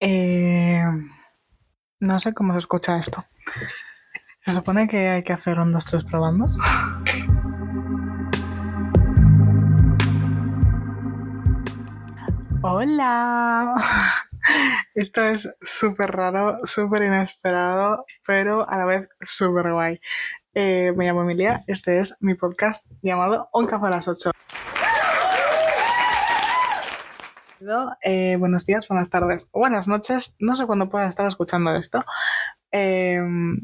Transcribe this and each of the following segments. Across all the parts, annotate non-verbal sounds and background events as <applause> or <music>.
Eh, no sé cómo se escucha esto. Se supone que hay que hacer un, dos, tres probando. Hola. Esto es súper raro, súper inesperado, pero a la vez súper guay. Eh, me llamo Emilia, este es mi podcast llamado Un café a las 8. Eh, buenos días, buenas tardes buenas noches. No sé cuándo puedas estar escuchando esto. Eh,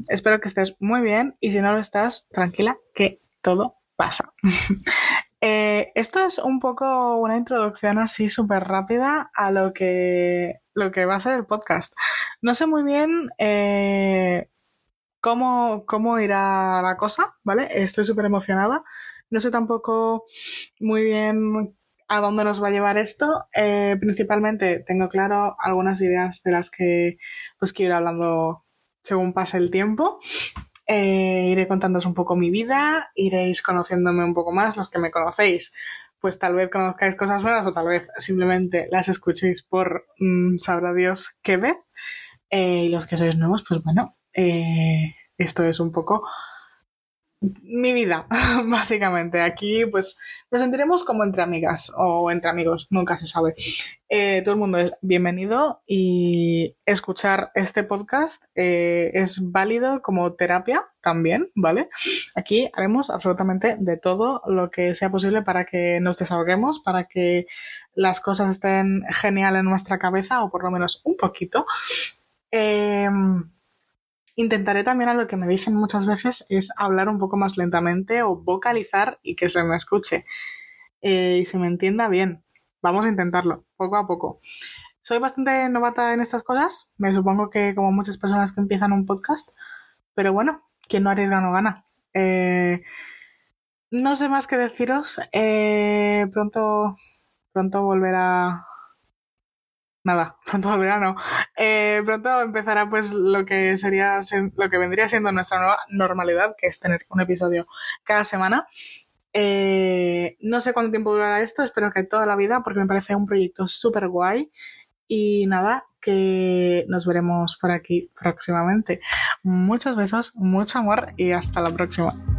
espero que estés muy bien y si no lo estás, tranquila, que todo pasa. <laughs> Eh, esto es un poco una introducción así súper rápida a lo que, lo que va a ser el podcast. No sé muy bien cómo, cómo irá la cosa, ¿vale? Estoy súper emocionada. No sé tampoco muy bien a dónde nos va a llevar esto. Eh, principalmente tengo claro algunas ideas de las que pues quiero ir hablando según pase el tiempo. Eh, iré contándoos un poco mi vida, iréis conociéndome un poco más, los que me conocéis, pues tal vez conozcáis cosas nuevas o tal vez simplemente las escuchéis por mm, sabrá Dios qué vez. Eh, y los que sois nuevos, pues bueno, esto es un poco mi vida, <laughs> básicamente. Aquí, pues, nos sentiremos como entre amigas o entre amigos, nunca se sabe. Eh, todo el mundo es bienvenido y escuchar este podcast eh, es válido como terapia también, ¿vale? Aquí haremos absolutamente de todo lo que sea posible para que nos desahoguemos, para que las cosas estén genial en nuestra cabeza o por lo menos un poquito. Eh, Intentaré también a lo que me dicen muchas veces es hablar un poco más lentamente o vocalizar y que se me escuche eh, y se me entienda bien. Vamos a intentarlo, poco a poco. Soy bastante novata en estas cosas, me supongo que como muchas personas que empiezan un podcast, pero bueno, quien no arriesga no gana. Eh, no sé más que deciros, eh, pronto, pronto volverá nada, pronto verano. Eh, pronto empezará pues lo que sería lo que vendría siendo nuestra nueva normalidad, que es tener un episodio cada semana. Eh, no sé cuánto tiempo durará esto, espero que toda la vida, porque me parece un proyecto súper guay. Y nada, que nos veremos por aquí próximamente. Muchos besos, mucho amor y hasta la próxima.